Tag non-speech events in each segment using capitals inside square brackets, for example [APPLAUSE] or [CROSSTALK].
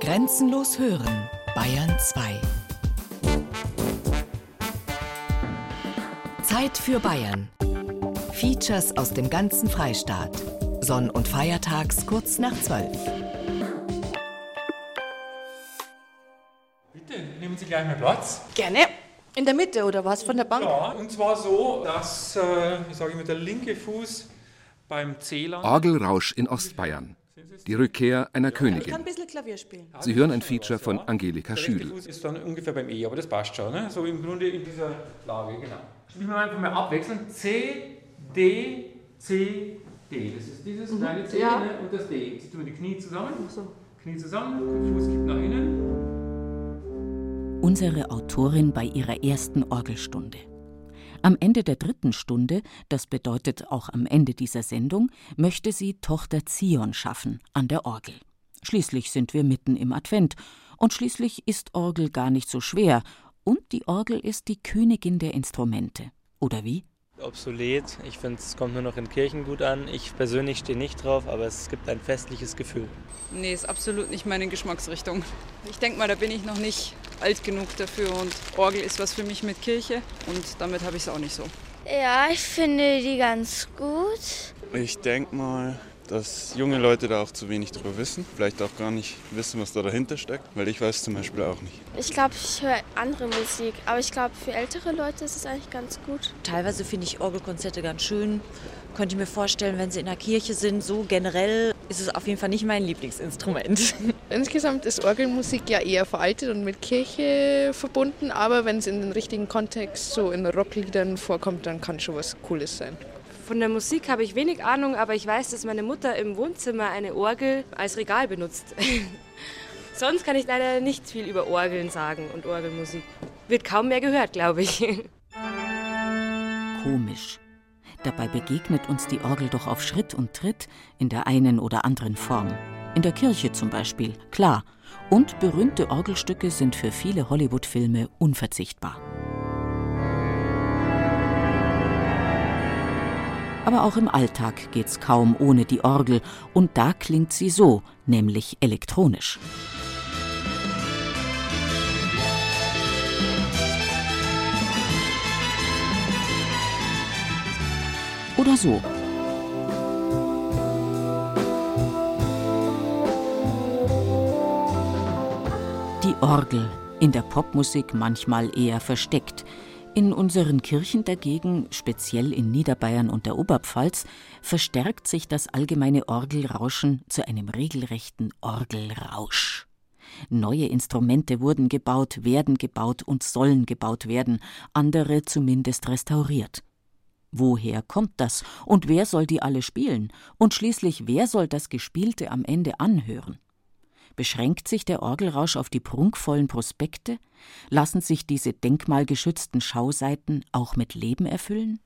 Grenzenlos hören, Bayern 2. Zeit für Bayern. Features aus dem ganzen Freistaat. Sonn- und Feiertags kurz nach 12. Bitte, nehmen Sie gleich mal Platz. Gerne. In der Mitte oder was von der Bank? Ja, und zwar so, dass, äh, wie sage ich mal, der linke Fuß beim Zähler. Orgelrausch in Ostbayern. Die Rückkehr einer Ich kann Königin. ein bisschen Klavier spielen. Sie hören ein Feature von Angelika Der rechte Schüdel. Fuß ist dann ungefähr beim E, aber das passt schon. Ne? So im Grunde in dieser Lage, genau. Spielen wir einfach mal abwechseln. C, D, C, D. Das ist dieses kleine C Ja. ne? und das D. Jetzt tun wir die Knie zusammen. Knie zusammen, Fuß kippt nach innen. unsere Autorin bei ihrer ersten Orgelstunde. Am Ende der dritten Stunde, das bedeutet auch am Ende dieser Sendung, möchte sie Tochter Zion schaffen an der Orgel. Schließlich sind wir mitten im Advent und schließlich ist Orgel gar nicht so schwer und die Orgel ist die Königin der Instrumente. Oder wie? Obsolet. Ich finde, es kommt nur noch in Kirchen gut an. Ich persönlich stehe nicht drauf, aber es gibt ein festliches Gefühl. Nee, ist absolut nicht meine Geschmacksrichtung. Ich denke mal, da bin ich noch nicht alt genug dafür und Orgel ist was für mich mit Kirche und damit habe ich es auch nicht so. Ja, ich finde die ganz gut. Ich denke mal, dass junge Leute da auch zu wenig drüber wissen. Vielleicht auch gar nicht wissen, was da dahinter steckt. Weil ich weiß zum Beispiel auch nicht. Ich glaube, ich höre andere Musik, aber ich glaube, für ältere Leute ist es eigentlich ganz gut. Teilweise finde ich Orgelkonzerte ganz schön. Könnte ich mir vorstellen, wenn sie in der Kirche sind, so generell ist es auf jeden Fall nicht mein Lieblingsinstrument. [LAUGHS] Insgesamt ist Orgelmusik ja eher veraltet und mit Kirche verbunden, aber wenn es in den richtigen Kontext so in Rockliedern vorkommt, dann kann schon was Cooles sein. Von der Musik habe ich wenig Ahnung, aber ich weiß, dass meine Mutter im Wohnzimmer eine Orgel als Regal benutzt. [LAUGHS] Sonst kann ich leider nicht viel über Orgeln sagen und Orgelmusik. Wird kaum mehr gehört, glaube ich. [LAUGHS] Komisch. Dabei begegnet uns die Orgel doch auf Schritt und Tritt in der einen oder anderen Form. In der Kirche zum Beispiel, klar. Und berühmte Orgelstücke sind für viele Hollywood-Filme unverzichtbar. Aber auch im Alltag geht's kaum ohne die Orgel und da klingt sie so, nämlich elektronisch. Oder so. Die Orgel, in der Popmusik manchmal eher versteckt. In unseren Kirchen dagegen, speziell in Niederbayern und der Oberpfalz, verstärkt sich das allgemeine Orgelrauschen zu einem regelrechten Orgelrausch. Neue Instrumente wurden gebaut, werden gebaut und sollen gebaut werden, andere zumindest restauriert. Woher kommt das und wer soll die alle spielen? Und schließlich, wer soll das Gespielte am Ende anhören? Beschränkt sich der Orgelrausch auf die prunkvollen Prospekte? Lassen sich diese denkmalgeschützten Schauseiten auch mit Leben erfüllen?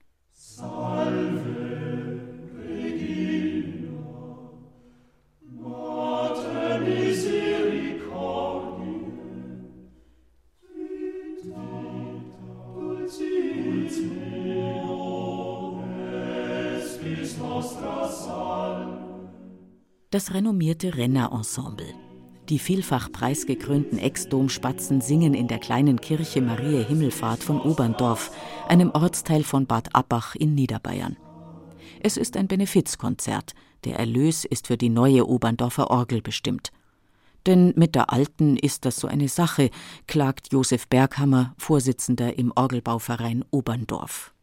Das renommierte Renner-Ensemble. Die vielfach preisgekrönten Ex-Domspatzen singen in der kleinen Kirche Maria Himmelfahrt von Oberndorf, einem Ortsteil von Bad Abbach in Niederbayern. Es ist ein Benefizkonzert. Der Erlös ist für die neue Oberndorfer Orgel bestimmt. Denn mit der alten ist das so eine Sache, klagt Josef Berghammer, Vorsitzender im Orgelbauverein Oberndorf.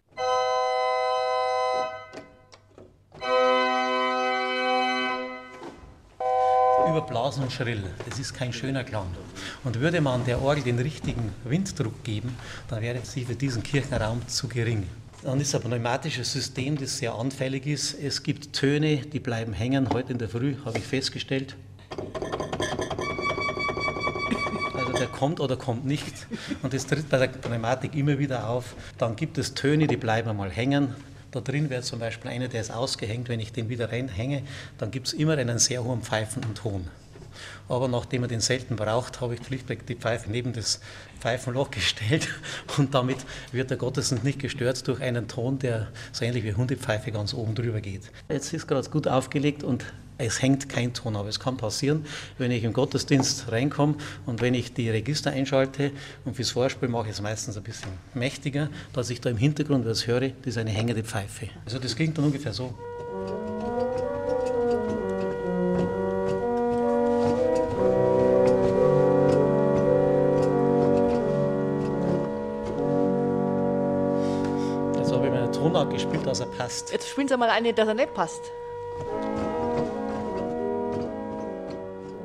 Überblasen und schrill. Das ist kein schöner Klang. Und würde man der Orgel den richtigen Winddruck geben, dann wäre sie für diesen Kirchenraum zu gering. Dann ist ein pneumatisches System, das sehr anfällig ist. Es gibt Töne, die bleiben hängen. Heute in der Früh habe ich festgestellt. Also der kommt oder kommt nicht. Und das tritt bei der Pneumatik immer wieder auf. Dann gibt es Töne, die bleiben mal hängen. Da drin wäre zum Beispiel einer, der ist ausgehängt. Wenn ich den wieder reinhänge, dann gibt es immer einen sehr hohen pfeifenden Ton. Aber nachdem man den selten braucht, habe ich schlichtweg die Pfeife neben das Pfeifenloch [LAUGHS] gestellt und damit wird der Gottesdienst nicht gestört durch einen Ton, der so ähnlich wie Hundepfeife ganz oben drüber geht. Jetzt ist gerade gut aufgelegt und Es hängt kein Ton, aber es kann passieren, wenn ich im Gottesdienst reinkomme und wenn ich die Register einschalte und fürs Vorspiel mache ich es meistens ein bisschen mächtiger, dass ich da im Hintergrund was höre, das ist eine hängende Pfeife. Also das klingt dann ungefähr so. Jetzt habe ich meinen Tonart gespielt, dass er passt. Jetzt spielen Sie mal eine, dass er nicht passt.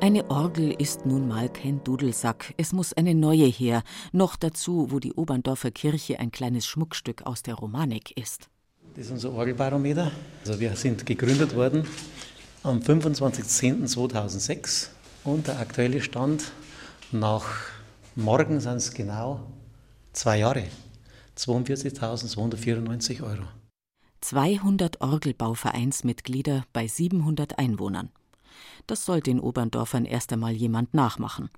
Eine Orgel ist nun mal kein Dudelsack. Es muss eine neue her. Noch dazu, wo die Oberndorfer Kirche ein kleines Schmuckstück aus der Romanik ist. Das ist unser Orgelbarometer. Also wir sind gegründet worden am 25.10.2006 und der aktuelle Stand nach morgen sind es genau zwei Jahre. 42.294 Euro. 200 Orgelbauvereinsmitglieder bei 700 Einwohnern. Das soll den Oberndorfern erst einmal jemand nachmachen.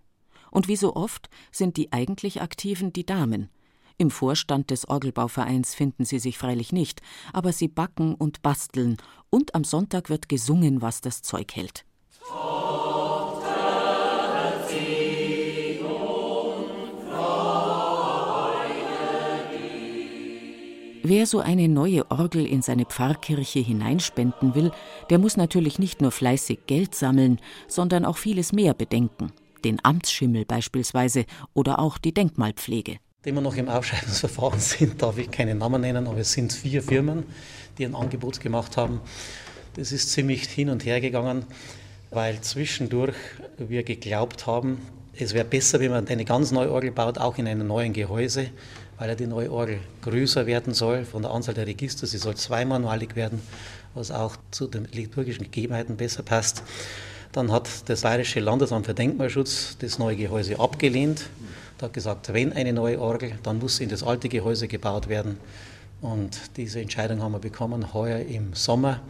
Und wie so oft sind die eigentlich Aktiven die Damen. Im Vorstand des Orgelbauvereins finden sie sich freilich nicht, aber sie backen und basteln, und am Sonntag wird gesungen, was das Zeug hält. Wer so eine neue Orgel in seine Pfarrkirche hineinspenden will, der muss natürlich nicht nur fleißig Geld sammeln, sondern auch vieles mehr bedenken. Den Amtsschimmel beispielsweise oder auch die Denkmalpflege. Wir noch im Aufschreibungsverfahren sind, darf ich keine Namen nennen, aber es sind vier Firmen, die ein Angebot gemacht haben. Das ist ziemlich hin und her gegangen, weil zwischendurch wir geglaubt haben, es wäre besser, wenn man eine ganz neue Orgel baut, auch in einem neuen Gehäuse, weil ja die neue Orgel größer werden soll von der Anzahl der Register. Sie soll zweimanualig werden, was auch zu den liturgischen Gegebenheiten besser passt. Dann hat das Bayerische Landesamt für Denkmalschutz das neue Gehäuse abgelehnt. Da hat gesagt, wenn eine neue Orgel, dann muss sie in das alte Gehäuse gebaut werden. Und diese Entscheidung haben wir bekommen heuer im Sommer.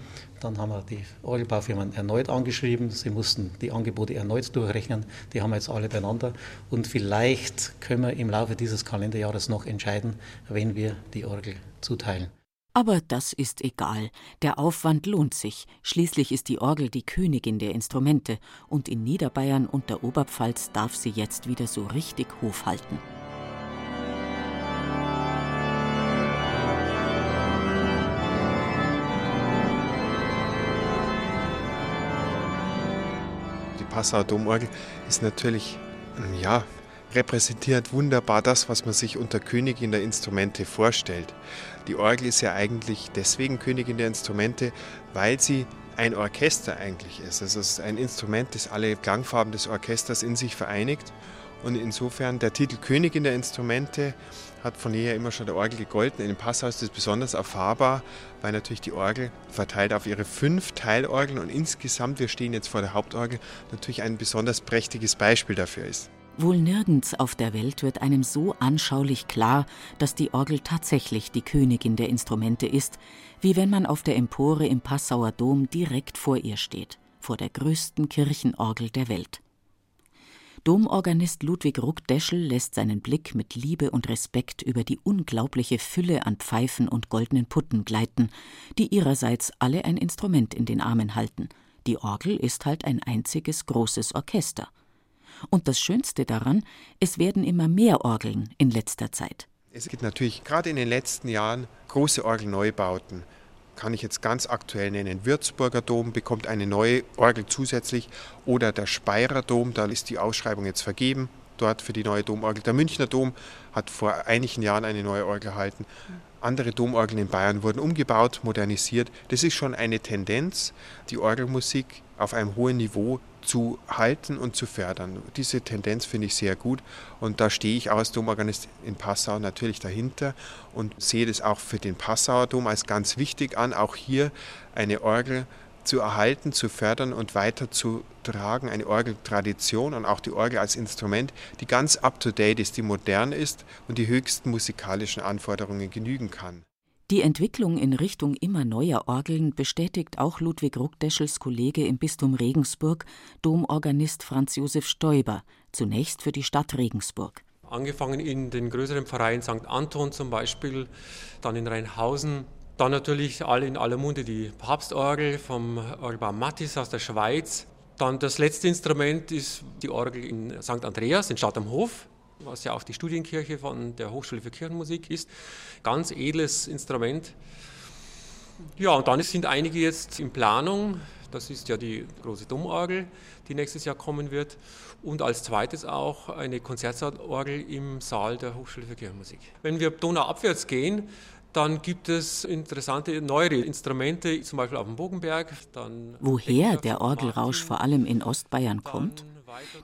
Dann haben wir die Orgelbaufirmen erneut angeschrieben. Sie mussten die Angebote erneut durchrechnen. Die haben wir jetzt alle beieinander. Und vielleicht können wir im Laufe dieses Kalenderjahres noch entscheiden, wenn wir die Orgel zuteilen. Aber das ist egal. Der Aufwand lohnt sich. Schließlich ist die Orgel die Königin der Instrumente. Und in Niederbayern und der Oberpfalz darf sie jetzt wieder so richtig Hof halten. Passauer Domorgel ist natürlich, ja, repräsentiert wunderbar das, was man sich unter Königin der Instrumente vorstellt. Die Orgel ist ja eigentlich deswegen Königin der Instrumente, weil sie ein Orchester eigentlich ist. Es ist ein Instrument, das alle Klangfarben des Orchesters in sich vereinigt. Und insofern der Titel Königin der Instrumente hat von jeher immer schon der Orgel gegolten. In dem Passau ist das besonders erfahrbar, weil natürlich die Orgel verteilt auf ihre fünf Teilorgeln und insgesamt, wir stehen jetzt vor der Hauptorgel, natürlich ein besonders prächtiges Beispiel dafür ist. Wohl nirgends auf der Welt wird einem so anschaulich klar, dass die Orgel tatsächlich die Königin der Instrumente ist, wie wenn man auf der Empore im Passauer Dom direkt vor ihr steht, vor der größten Kirchenorgel der Welt. Domorganist Ludwig Ruckdeschel lässt seinen Blick mit Liebe und Respekt über die unglaubliche Fülle an Pfeifen und goldenen Putten gleiten, die ihrerseits alle ein Instrument in den Armen halten. Die Orgel ist halt ein einziges großes Orchester. Und das Schönste daran, es werden immer mehr Orgeln in letzter Zeit. Es gibt natürlich gerade in den letzten Jahren große Orgelneubauten. Kann ich jetzt ganz aktuell nennen. Würzburger Dom bekommt eine neue Orgel zusätzlich oder der Speyerer Dom, da ist die Ausschreibung jetzt vergeben, dort für die neue Domorgel. Der Münchner Dom hat vor einigen Jahren eine neue Orgel erhalten. Andere Domorgeln in Bayern wurden umgebaut, modernisiert. Das ist schon eine Tendenz, die Orgelmusik auf einem hohen Niveau zu halten und zu fördern. Diese Tendenz finde ich sehr gut und da stehe ich als Domorganist in Passau natürlich dahinter und sehe das auch für den Passauer Dom als ganz wichtig an, auch hier eine Orgel zu erhalten, zu fördern und weiterzutragen, eine Orgeltradition und auch die Orgel als Instrument, die ganz up-to-date ist, die modern ist und die höchsten musikalischen Anforderungen genügen kann. Die Entwicklung in Richtung immer neuer Orgeln bestätigt auch Ludwig Ruckdeschels Kollege im Bistum Regensburg, Domorganist Franz Josef Stoiber, zunächst für die Stadt Regensburg. Angefangen in den größeren Vereinen St. Anton zum Beispiel, dann in Rheinhausen, Dann natürlich alle in aller Munde die Papstorgel vom Orgelbau Mattis aus der Schweiz. Dann das letzte Instrument ist die Orgel in St. Andreas in Stadt am Hof, was ja auch die Studienkirche von der Hochschule für Kirchenmusik ist. Ganz edles Instrument. Ja, und dann sind einige jetzt in Planung. Das ist ja die große Domorgel, die nächstes Jahr kommen wird. Und als zweites auch eine Konzertsaalorgel im Saal der Hochschule für Kirchenmusik. Wenn wir donauabwärts gehen, dann gibt es interessante neuere Instrumente, zum Beispiel auf dem Bogenberg. Woher der Orgelrausch vor allem in Ostbayern kommt?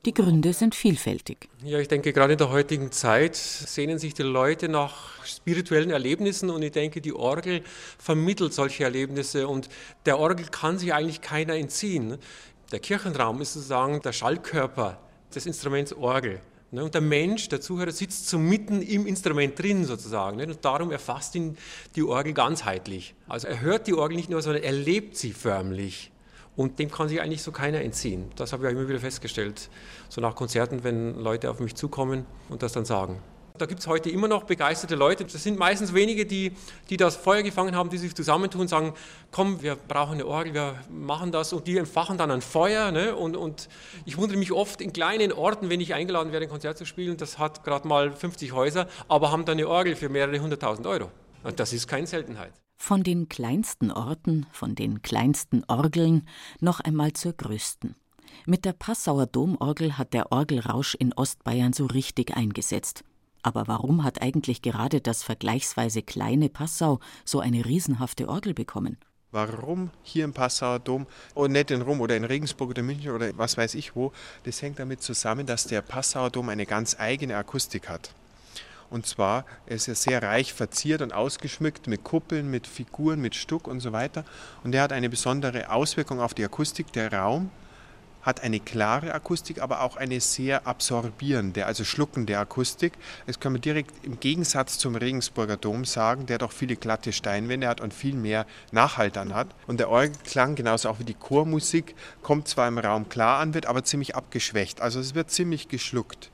Die Gründe sind vielfältig. Ja, ich denke, gerade in der heutigen Zeit sehnen sich die Leute nach spirituellen Erlebnissen und ich denke, die Orgel vermittelt solche Erlebnisse und der Orgel kann sich eigentlich keiner entziehen. Der Kirchenraum ist sozusagen der Schallkörper des Instruments Orgel. Ne? Und der Mensch, der Zuhörer, sitzt so mitten im Instrument drin sozusagen. Und darum erfasst ihn die Orgel ganzheitlich. Also er hört die Orgel nicht nur, sondern er lebt sie förmlich. Und dem kann sich eigentlich so keiner entziehen. Das habe ich auch immer wieder festgestellt. So nach Konzerten, wenn Leute auf mich zukommen und das dann sagen. Da gibt es heute immer noch begeisterte Leute. Das sind meistens wenige, die, die das Feuer gefangen haben, die sich zusammentun und sagen, komm, wir brauchen eine Orgel, wir machen das. Und die entfachen dann ein Feuer. Ne? Und, und ich wundere mich oft in kleinen Orten, wenn ich eingeladen werde, ein Konzert zu spielen, das hat gerade mal 50 Häuser, aber haben dann eine Orgel für mehrere hunderttausend Euro. Und das ist keine Seltenheit. Von den kleinsten Orten, von den kleinsten Orgeln noch einmal zur größten. Mit der Passauer Domorgel hat der Orgelrausch in Ostbayern so richtig eingesetzt. Aber warum hat eigentlich gerade das vergleichsweise kleine Passau so eine riesenhafte Orgel bekommen? Warum hier im Passauer Dom und nicht in Rom oder in Regensburg oder München oder was weiß ich wo, das hängt damit zusammen, dass der Passauer Dom eine ganz eigene Akustik hat. Und zwar ist er sehr reich verziert und ausgeschmückt mit Kuppeln, mit Figuren, mit Stuck und so weiter. Und er hat eine besondere Auswirkung auf die Akustik. Der Raum hat eine klare Akustik, aber auch eine sehr absorbierende, also schluckende Akustik. Das kann man direkt im Gegensatz zum Regensburger Dom sagen, der doch viele glatte Steinwände hat und viel mehr Nachhalt dann hat. Und der Orgelklang, genauso auch wie die Chormusik, kommt zwar im Raum klar an, wird aber ziemlich abgeschwächt. Also es wird ziemlich geschluckt.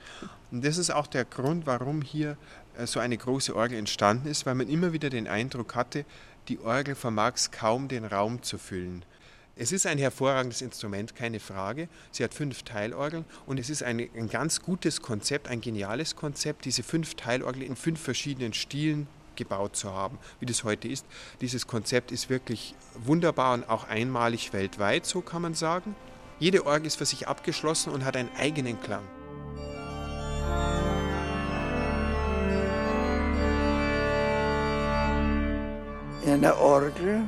Und das ist auch der Grund, warum hier äh, so eine große Orgel entstanden ist, weil man immer wieder den Eindruck hatte, die Orgel vermag es kaum, den Raum zu füllen. Es ist ein hervorragendes Instrument, keine Frage. Sie hat fünf Teilorgeln und es ist ein, ein ganz gutes Konzept, ein geniales Konzept, diese fünf Teilorgeln in fünf verschiedenen Stilen gebaut zu haben, wie das heute ist. Dieses Konzept ist wirklich wunderbar und auch einmalig weltweit, so kann man sagen. Jede Orgel ist für sich abgeschlossen und hat einen eigenen Klang. In einer Orgel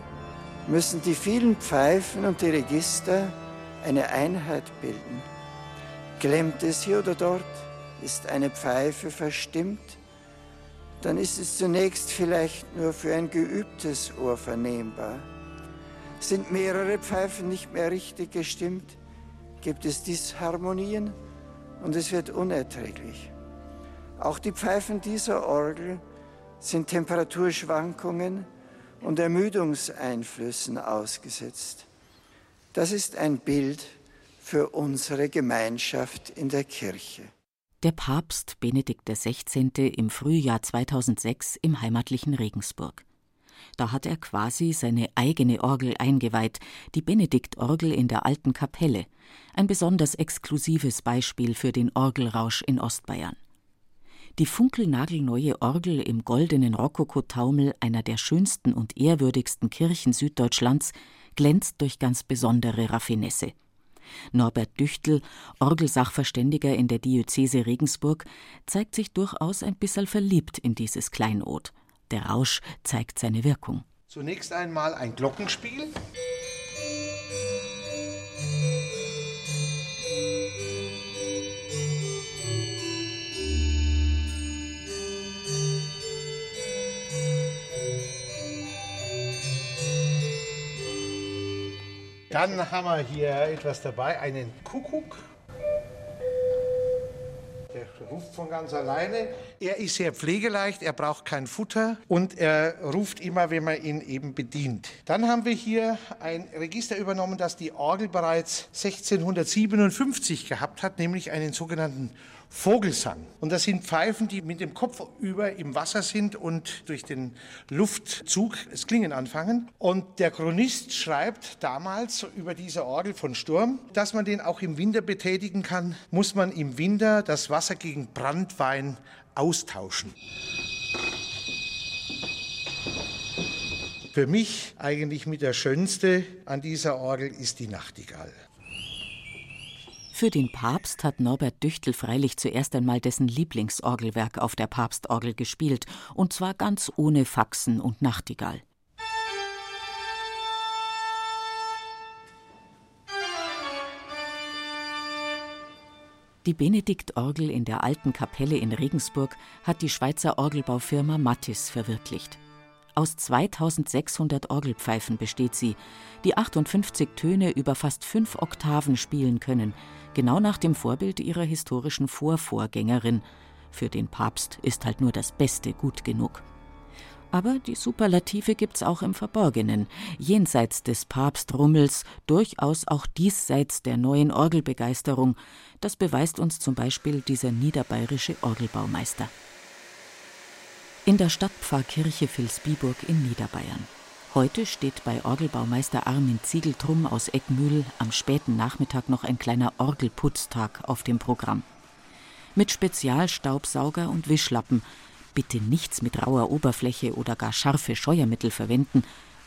müssen die vielen Pfeifen und die Register eine Einheit bilden. Klemmt es hier oder dort? Ist eine Pfeife verstimmt? Dann ist es zunächst vielleicht nur für ein geübtes Ohr vernehmbar. Sind mehrere Pfeifen nicht mehr richtig gestimmt, gibt es Disharmonien und es wird unerträglich. Auch die Pfeifen dieser Orgel sind Temperaturschwankungen, und Ermüdungseinflüssen ausgesetzt. Das ist ein Bild für unsere Gemeinschaft in der Kirche. Der Papst Benedikt XVI. im Frühjahr 2006 im heimatlichen Regensburg. Da hat er quasi seine eigene Orgel eingeweiht, die Benediktorgel in der alten Kapelle, ein besonders exklusives Beispiel für den Orgelrausch in Ostbayern. Die funkelnagelneue Orgel im goldenen Rokokotaumel einer der schönsten und ehrwürdigsten Kirchen Süddeutschlands glänzt durch ganz besondere Raffinesse. Norbert Düchtel, Orgelsachverständiger in der Diözese Regensburg, zeigt sich durchaus ein bisschen verliebt in dieses Kleinod. Der Rausch zeigt seine Wirkung. Zunächst einmal ein Glockenspiel. Dann haben wir hier etwas dabei, einen Kuckuck. Der ruft von ganz alleine. Er ist sehr pflegeleicht, er braucht kein Futter und er ruft immer, wenn man ihn eben bedient. Dann haben wir hier ein Register übernommen, das die Orgel bereits 1657 gehabt hat, nämlich einen sogenannten Vogelsang. Und das sind Pfeifen, die mit dem Kopf über im Wasser sind und durch den Luftzug das Klingen anfangen. Und der Chronist schreibt damals über diese Orgel von Sturm, dass man den auch im Winter betätigen kann, muss man im Winter das Wasser gegen Brandwein austauschen. Für mich eigentlich mit der schönste an dieser Orgel ist die Nachtigall. Für den Papst hat Norbert Düchtel freilich zuerst einmal dessen Lieblingsorgelwerk auf der Papstorgel gespielt, und zwar ganz ohne Faxen und Nachtigall. Die Benediktorgel in der alten Kapelle in Regensburg hat die Schweizer Orgelbaufirma Mattis verwirklicht. Aus 2600 Orgelpfeifen besteht sie, die 58 Töne über fast fünf Oktaven spielen können, genau nach dem Vorbild ihrer historischen Vorvorgängerin. Für den Papst ist halt nur das Beste gut genug. Aber die Superlative gibt's auch im Verborgenen, jenseits des Papstrummels, durchaus auch diesseits der neuen Orgelbegeisterung. Das beweist uns zum Beispiel dieser niederbayerische Orgelbaumeister. In der Stadtpfarrkirche Vilsbiburg in Niederbayern. Heute steht bei Orgelbaumeister Armin Ziegeltrum aus Eckmühl am späten Nachmittag noch ein kleiner Orgelputztag auf dem Programm. Mit Spezialstaubsauger und Wischlappen, bitte nichts mit rauer Oberfläche oder gar scharfe Scheuermittel verwenden,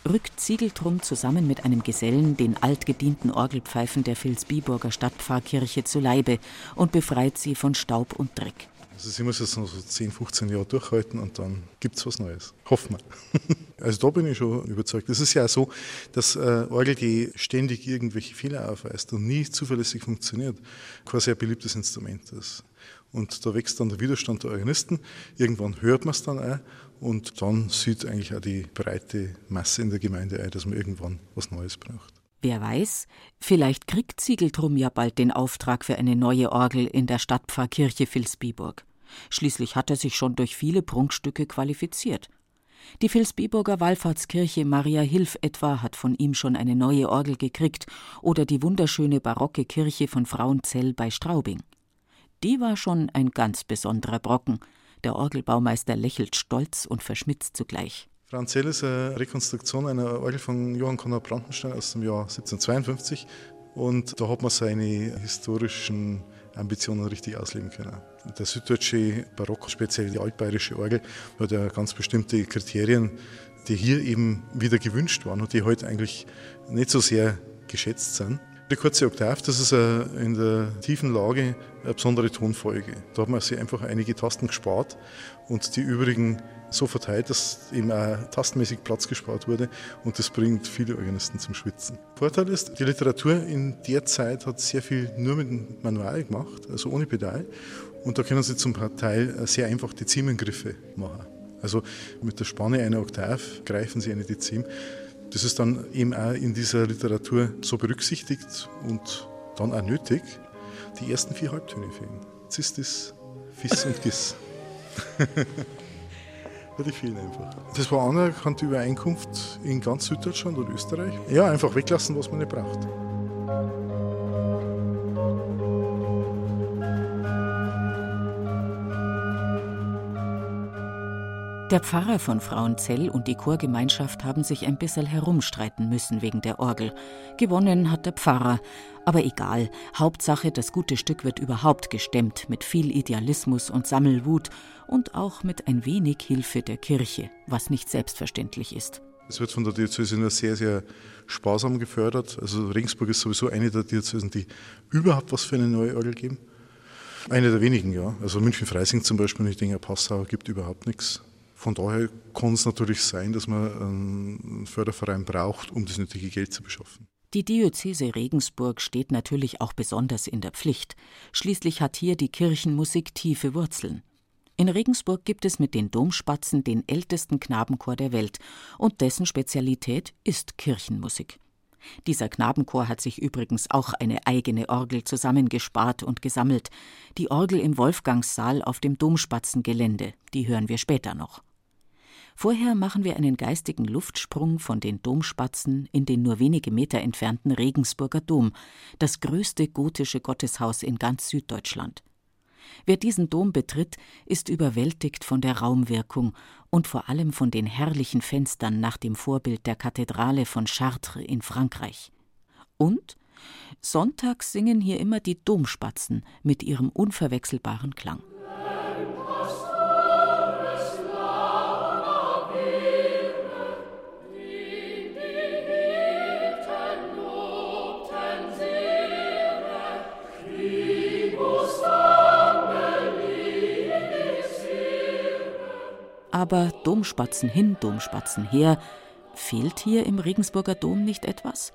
rückt Ziegeltrum zusammen mit einem Gesellen den altgedienten Orgelpfeifen der Vilsbiburger Stadtpfarrkirche zu Leibe und befreit sie von Staub und Dreck. Also sie muss jetzt noch so 10, 15 Jahre durchhalten und dann gibt es was Neues. Hoffen wir. [LAUGHS] Also da bin ich schon überzeugt. Es ist ja so, dass äh, Orgel, die ständig irgendwelche Fehler aufweist und nie zuverlässig funktioniert, kein sehr beliebtes Instrument ist. Und da wächst dann der Widerstand der Organisten. Irgendwann hört man es dann auch und dann sieht eigentlich auch die breite Masse in der Gemeinde ein, dass man irgendwann was Neues braucht. Wer weiß, vielleicht kriegt Ziegeltrum ja bald den Auftrag für eine neue Orgel in der Stadtpfarrkirche Vilsbiburg. Schließlich hat er sich schon durch viele Prunkstücke qualifiziert. Die Vilsbiburger Wallfahrtskirche Maria Hilf etwa hat von ihm schon eine neue Orgel gekriegt oder die wunderschöne barocke Kirche von Frauenzell bei Straubing. Die war schon ein ganz besonderer Brocken. Der Orgelbaumeister lächelt stolz und verschmitzt zugleich. Frauenzell ist eine Rekonstruktion einer Orgel von Johann Konrad Brandenstein aus dem Jahr 1752 und da hat man seine historischen Ambitionen richtig ausleben können. Der süddeutsche Barock, speziell die altbayerische Orgel, hat ja ganz bestimmte Kriterien, die hier eben wieder gewünscht waren und die heute eigentlich nicht so sehr geschätzt sind. Die kurze Oktav, das ist in der tiefen Lage eine besondere Tonfolge. Da hat man sich einfach einige Tasten gespart und die übrigen so verteilt, dass eben auch tastenmäßig Platz gespart wurde und das bringt viele Organisten zum Schwitzen. Vorteil ist, die Literatur in der Zeit hat sehr viel nur mit dem Manual gemacht, also ohne Pedal und da können Sie zum Teil sehr einfach die Ziemengriffe machen. Also mit der Spanne einer Oktav greifen Sie eine Dezim. Das ist dann eben auch in dieser Literatur so berücksichtigt und dann auch nötig, die ersten vier Halbtöne fehlen. Zistis, Fis und Gis. [LAUGHS] die fehlen einfach. Das war anerkannte Übereinkunft in ganz Süddeutschland und Österreich. Ja, einfach weglassen, was man nicht braucht. Der Pfarrer von Frauenzell und die Chorgemeinschaft haben sich ein bisschen herumstreiten müssen wegen der Orgel. Gewonnen hat der Pfarrer. Aber egal, Hauptsache, das gute Stück wird überhaupt gestemmt, mit viel Idealismus und Sammelwut und auch mit ein wenig Hilfe der Kirche, was nicht selbstverständlich ist. Es wird von der Diözese nur sehr, sehr sparsam gefördert. Also Regensburg ist sowieso eine der Diözesen, die überhaupt was für eine neue Orgel geben. Eine der wenigen, ja. Also München-Freising zum Beispiel, ich denke, Passau gibt überhaupt nichts. Von daher kann es natürlich sein, dass man einen Förderverein braucht, um das nötige Geld zu beschaffen. Die Diözese Regensburg steht natürlich auch besonders in der Pflicht. Schließlich hat hier die Kirchenmusik tiefe Wurzeln. In Regensburg gibt es mit den Domspatzen den ältesten Knabenchor der Welt und dessen Spezialität ist Kirchenmusik. Dieser Knabenchor hat sich übrigens auch eine eigene Orgel zusammengespart und gesammelt. Die Orgel im Wolfgangssaal auf dem Domspatzengelände, die hören wir später noch. Vorher machen wir einen geistigen Luftsprung von den Domspatzen in den nur wenige Meter entfernten Regensburger Dom, das größte gotische Gotteshaus in ganz Süddeutschland. Wer diesen Dom betritt, ist überwältigt von der Raumwirkung und vor allem von den herrlichen Fenstern nach dem Vorbild der Kathedrale von Chartres in Frankreich. Und sonntags singen hier immer die Domspatzen mit ihrem unverwechselbaren Klang. Aber Domspatzen hin, Domspatzen her, fehlt hier im Regensburger Dom nicht etwas?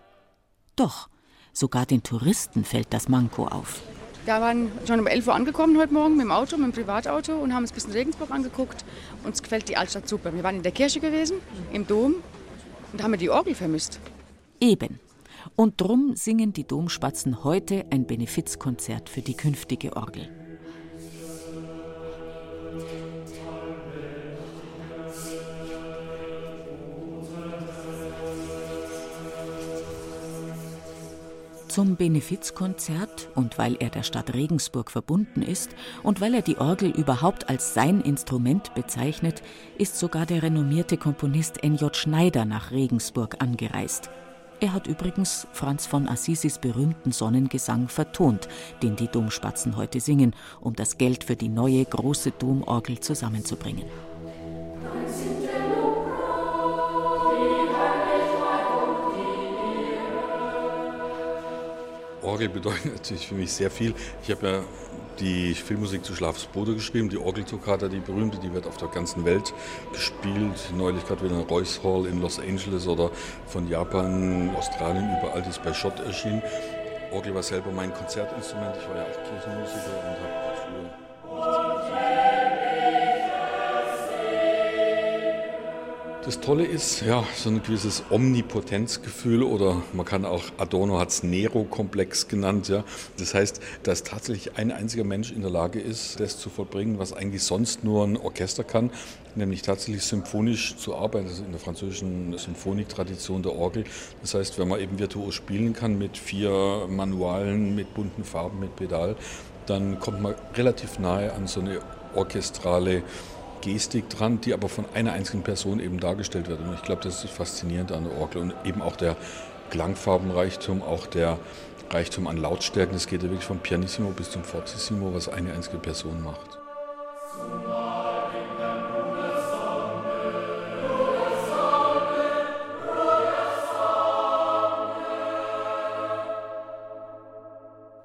Doch, sogar den Touristen fällt das Manko auf. Wir waren schon um 11 Uhr angekommen heute Morgen mit dem Auto, mit dem Privatauto und haben uns ein bisschen Regensburg angeguckt. Uns gefällt die Altstadt super. Wir waren in der Kirche gewesen, im Dom und haben die Orgel vermisst. Eben. Und drum singen die Domspatzen heute ein Benefizkonzert für die künftige Orgel. Zum Benefizkonzert und weil er der Stadt Regensburg verbunden ist und weil er die Orgel überhaupt als sein Instrument bezeichnet, ist sogar der renommierte Komponist N.J. Schneider nach Regensburg angereist. Er hat übrigens Franz von Assisis berühmten Sonnengesang vertont, den die Domspatzen heute singen, um das Geld für die neue große Domorgel zusammenzubringen. Orgel bedeutet natürlich für mich sehr viel. Ich habe ja die Filmmusik zu Schlafsbode geschrieben, die Orgeltoccata, die berühmte, die wird auf der ganzen Welt gespielt. Neulich gerade wieder in Royce Hall in Los Angeles oder von Japan, Australien, überall, die ist bei Schott erschienen. Orgel war selber mein Konzertinstrument, ich war ja auch Kirchenmusiker und habe Das Tolle ist, ja, so ein gewisses Omnipotenzgefühl oder man kann auch, Adorno hat es Nero-Komplex genannt, ja. Das heißt, dass tatsächlich ein einziger Mensch in der Lage ist, das zu vollbringen, was eigentlich sonst nur ein Orchester kann, nämlich tatsächlich symphonisch zu arbeiten, also in der französischen Symphoniktradition der Orgel. Das heißt, wenn man eben virtuos spielen kann mit vier Manualen, mit bunten Farben, mit Pedal, dann kommt man relativ nahe an so eine orchestrale Gestik dran, die aber von einer einzigen Person eben dargestellt wird. Und ich glaube, das ist faszinierend an der Orgel und eben auch der Klangfarbenreichtum, auch der Reichtum an Lautstärken. Es geht ja wirklich vom Pianissimo bis zum Fortissimo, was eine einzige Person macht.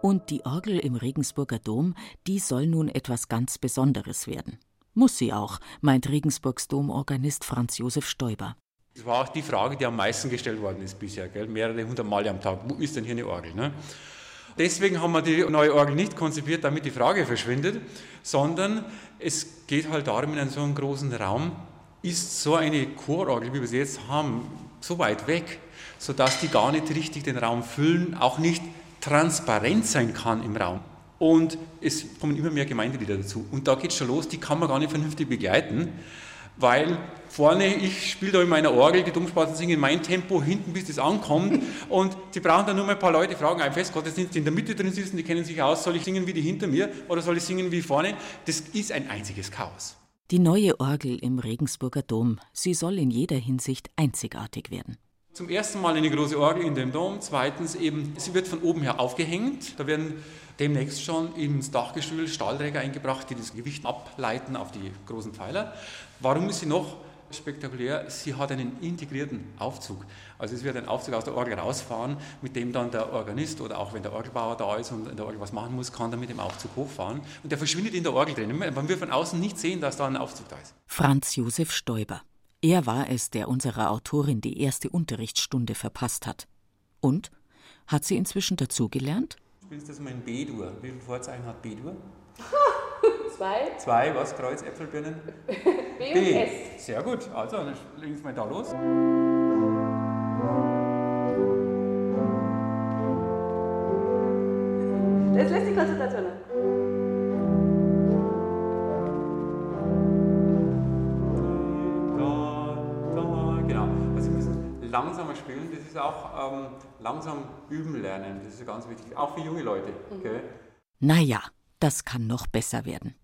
Und die Orgel im Regensburger Dom, die soll nun etwas ganz Besonderes werden. Muss sie auch, meint Regensburgs Domorganist Franz Josef Stoiber. Das war auch die Frage, die am meisten gestellt worden ist bisher, gell? mehrere hundert Mal am Tag. Wo ist denn hier eine Orgel? Ne? Deswegen haben wir die neue Orgel nicht konzipiert, damit die Frage verschwindet, sondern es geht halt darum, in so einem großen Raum ist so eine Chororgel, wie wir sie jetzt haben, so weit weg, sodass die gar nicht richtig den Raum füllen, auch nicht transparent sein kann im Raum. Und es kommen immer mehr Gemeindelieder dazu. Und da geht es schon los, die kann man gar nicht vernünftig begleiten, weil vorne, ich spiele da in meiner Orgel, die Dummspatzen singen in mein Tempo, hinten bis das ankommt. [LAUGHS] und sie brauchen dann nur mal ein paar Leute, fragen ein Festgottesdienst, die in der Mitte drin sitzen, die kennen sich aus, soll ich singen wie die hinter mir oder soll ich singen wie vorne? Das ist ein einziges Chaos. Die neue Orgel im Regensburger Dom, sie soll in jeder Hinsicht einzigartig werden. Zum ersten Mal eine große Orgel in dem Dom. Zweitens eben, sie wird von oben her aufgehängt. Da werden demnächst schon ins Dachgestühl Stahlträger eingebracht, die das Gewicht ableiten auf die großen Pfeiler. Warum ist sie noch spektakulär? Sie hat einen integrierten Aufzug. Also es wird ein Aufzug aus der Orgel rausfahren, mit dem dann der Organist oder auch wenn der Orgelbauer da ist und in der Orgel was machen muss, kann er mit dem Aufzug hochfahren. Und der verschwindet in der Orgel drin. Man wird von außen nicht sehen, dass da ein Aufzug da ist. Franz Josef Stoiber. Er war es, der unserer Autorin die erste Unterrichtsstunde verpasst hat. Und? Hat sie inzwischen dazugelernt? Du spielst das mal in B-Dur. Wie viel Vorzeichen hat B-Dur? [LAUGHS] Zwei. Zwei, was? Kreuz, Äpfelbirnen? [LAUGHS] B, und S. Sehr gut. Also, dann legen wir mal da los. Das lässt die Konzentration an. Langsamer spielen. Das ist auch ähm, langsam üben lernen. Das ist ganz wichtig. Auch für junge Leute. Okay? Naja, das kann noch besser werden.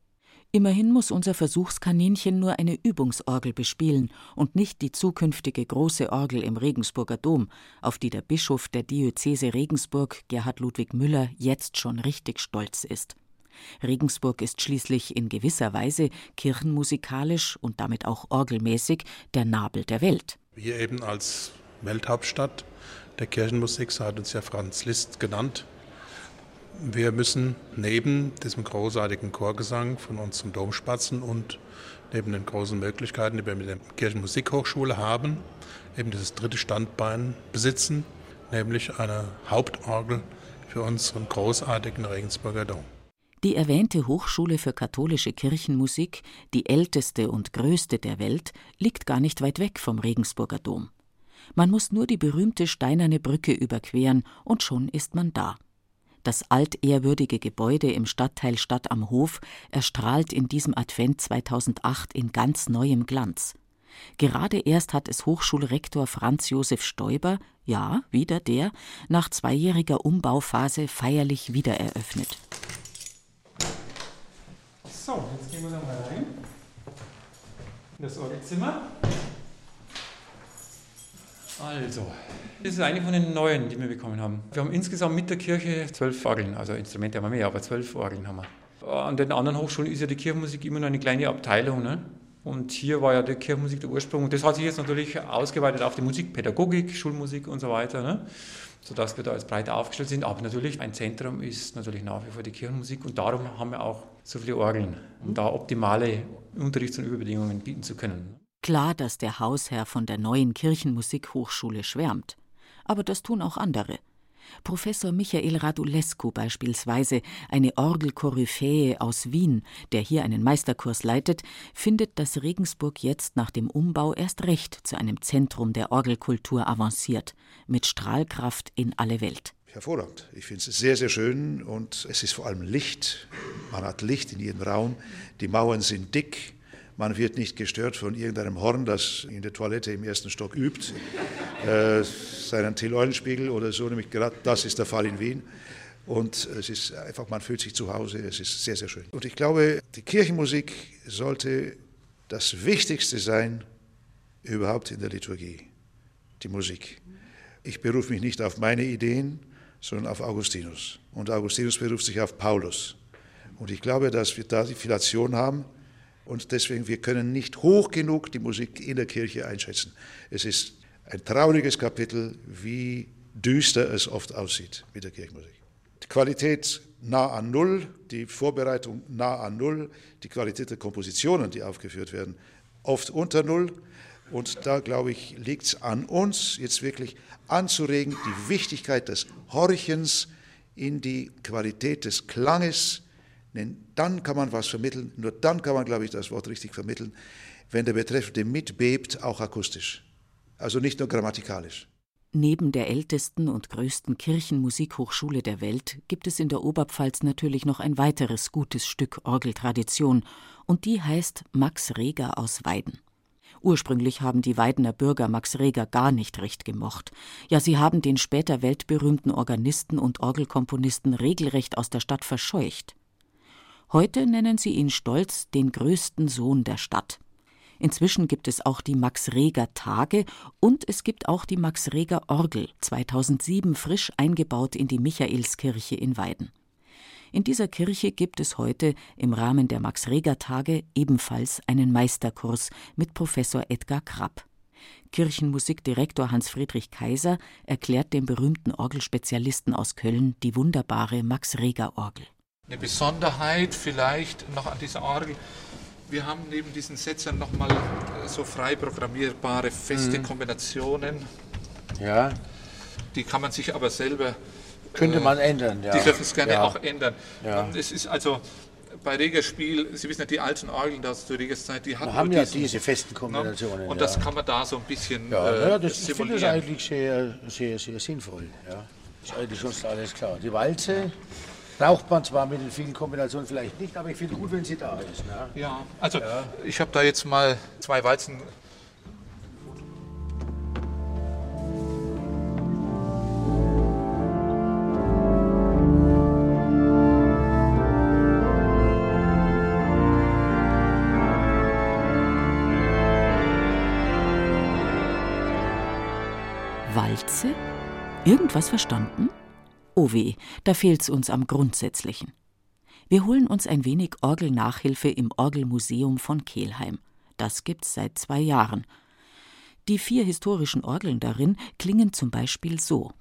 Immerhin muss unser Versuchskaninchen nur eine Übungsorgel bespielen und nicht die zukünftige große Orgel im Regensburger Dom, auf die der Bischof der Diözese Regensburg, Gerhard Ludwig Müller, jetzt schon richtig stolz ist. Regensburg ist schließlich in gewisser Weise kirchenmusikalisch und damit auch orgelmäßig der Nabel der Welt. Wir eben als Welthauptstadt der Kirchenmusik, so hat uns ja Franz Liszt genannt, wir müssen neben diesem großartigen Chorgesang von unserem Domspatzen und neben den großen Möglichkeiten, die wir mit der Kirchenmusikhochschule haben, eben dieses dritte Standbein besitzen, nämlich eine Hauptorgel für unseren großartigen Regensburger Dom. Die erwähnte Hochschule für katholische Kirchenmusik, die älteste und größte der Welt, liegt gar nicht weit weg vom Regensburger Dom. Man muss nur die berühmte steinerne Brücke überqueren und schon ist man da. Das altehrwürdige Gebäude im Stadtteil Stadt am Hof erstrahlt in diesem Advent 2008 in ganz neuem Glanz. Gerade erst hat es Hochschulrektor Franz Josef Stoiber, ja, wieder der, nach zweijähriger Umbauphase feierlich wiedereröffnet. So, jetzt gehen wir da mal rein. In das Orgelzimmer. Also, das ist eine von den neuen, die wir bekommen haben. Wir haben insgesamt mit der Kirche zwölf Orgeln, also Instrumente haben wir mehr, aber zwölf Orgeln haben wir. An den anderen Hochschulen ist ja die Kirchenmusik immer nur eine kleine Abteilung. Ne? Und hier war ja die Kirchenmusik der Ursprung. Und das hat sich jetzt natürlich ausgeweitet auf die Musikpädagogik, Schulmusik und so weiter, ne? Sodass wir da jetzt breiter aufgestellt sind. Aber natürlich, ein Zentrum ist natürlich nach wie vor die Kirchenmusik und darum haben wir auch so viele Orgeln, um da optimale Unterrichts- und Überbedingungen bieten zu können. Klar, dass der Hausherr von der neuen Kirchenmusikhochschule schwärmt. Aber das tun auch andere. Professor Michael Radulescu beispielsweise, eine Orgelkoryphäe aus Wien, der hier einen Meisterkurs leitet, findet, dass Regensburg jetzt nach dem Umbau erst recht zu einem Zentrum der Orgelkultur avanciert, mit Strahlkraft in alle Welt. Hervorragend. Ich finde es sehr, sehr schön und es ist vor allem Licht. Man hat Licht in jedem Raum. Die Mauern sind dick. Man wird nicht gestört von irgendeinem Horn, das in der Toilette im ersten Stock übt, äh, seinen Till-Eulenspiegel oder so, nämlich gerade das ist der Fall in Wien. Und es ist einfach, man fühlt sich zu Hause, es ist sehr, sehr schön. Und ich glaube, die Kirchenmusik sollte das Wichtigste sein überhaupt in der Liturgie, die Musik. Ich berufe mich nicht auf meine Ideen, sondern auf Augustinus. Und Augustinus beruft sich auf Paulus. Und ich glaube, dass wir da die Filation haben, und deswegen, wir können nicht hoch genug die Musik in der Kirche einschätzen. Es ist ein trauriges Kapitel, wie düster es oft aussieht mit der Kirchenmusik. Die Qualität nah an Null, die Vorbereitung nah an Null, die Qualität der Kompositionen, die aufgeführt werden, oft unter Null. Und da, glaube ich, liegt es an uns, jetzt wirklich anzuregen, die Wichtigkeit des Horchens in die Qualität des Klanges, denn dann kann man was vermitteln, nur dann kann man, glaube ich, das Wort richtig vermitteln, wenn der Betreffende mitbebt, auch akustisch. Also nicht nur grammatikalisch. Neben der ältesten und größten Kirchenmusikhochschule der Welt gibt es in der Oberpfalz natürlich noch ein weiteres gutes Stück Orgeltradition, und die heißt Max Reger aus Weiden. Ursprünglich haben die Weidener Bürger Max Reger gar nicht recht gemocht. Ja, sie haben den später weltberühmten Organisten und Orgelkomponisten regelrecht aus der Stadt verscheucht. Heute nennen sie ihn stolz den größten Sohn der Stadt. Inzwischen gibt es auch die Max Reger Tage und es gibt auch die Max Reger Orgel, 2007 frisch eingebaut in die Michaelskirche in Weiden. In dieser Kirche gibt es heute im Rahmen der Max Reger Tage ebenfalls einen Meisterkurs mit Professor Edgar Krapp. Kirchenmusikdirektor Hans-Friedrich Kaiser erklärt dem berühmten Orgelspezialisten aus Köln die wunderbare Max Reger Orgel. Eine Besonderheit vielleicht noch an dieser Orgel. Wir haben neben diesen Sätzen nochmal so frei programmierbare feste mhm. Kombinationen. Ja. Die kann man sich aber selber. Könnte man ändern, ja. Die dürfen es gerne ja. auch ändern. Ja. Es ist also bei Regerspiel, Sie wissen ja, die alten Orgeln aus der Regerzeit, die hatten haben ja diesen, diese festen ne? Kombinationen. Und das kann man da so ein bisschen. Ja, äh, ja das, ich finde das eigentlich sehr, sehr, sehr sinnvoll. Ja. Ist eigentlich schon alles klar. Die Walze Braucht man zwar mit den vielen Kombinationen vielleicht nicht, aber ich finde gut, wenn sie da ist. Ne? Ja, also ja. ich habe da jetzt mal zwei Walzen Walze? Irgendwas verstanden? Oh weh, da fehlt's uns am Grundsätzlichen. Wir holen uns ein wenig Orgelnachhilfe im Orgelmuseum von Kelheim. Das gibt's seit zwei Jahren. Die vier historischen Orgeln darin klingen zum Beispiel so.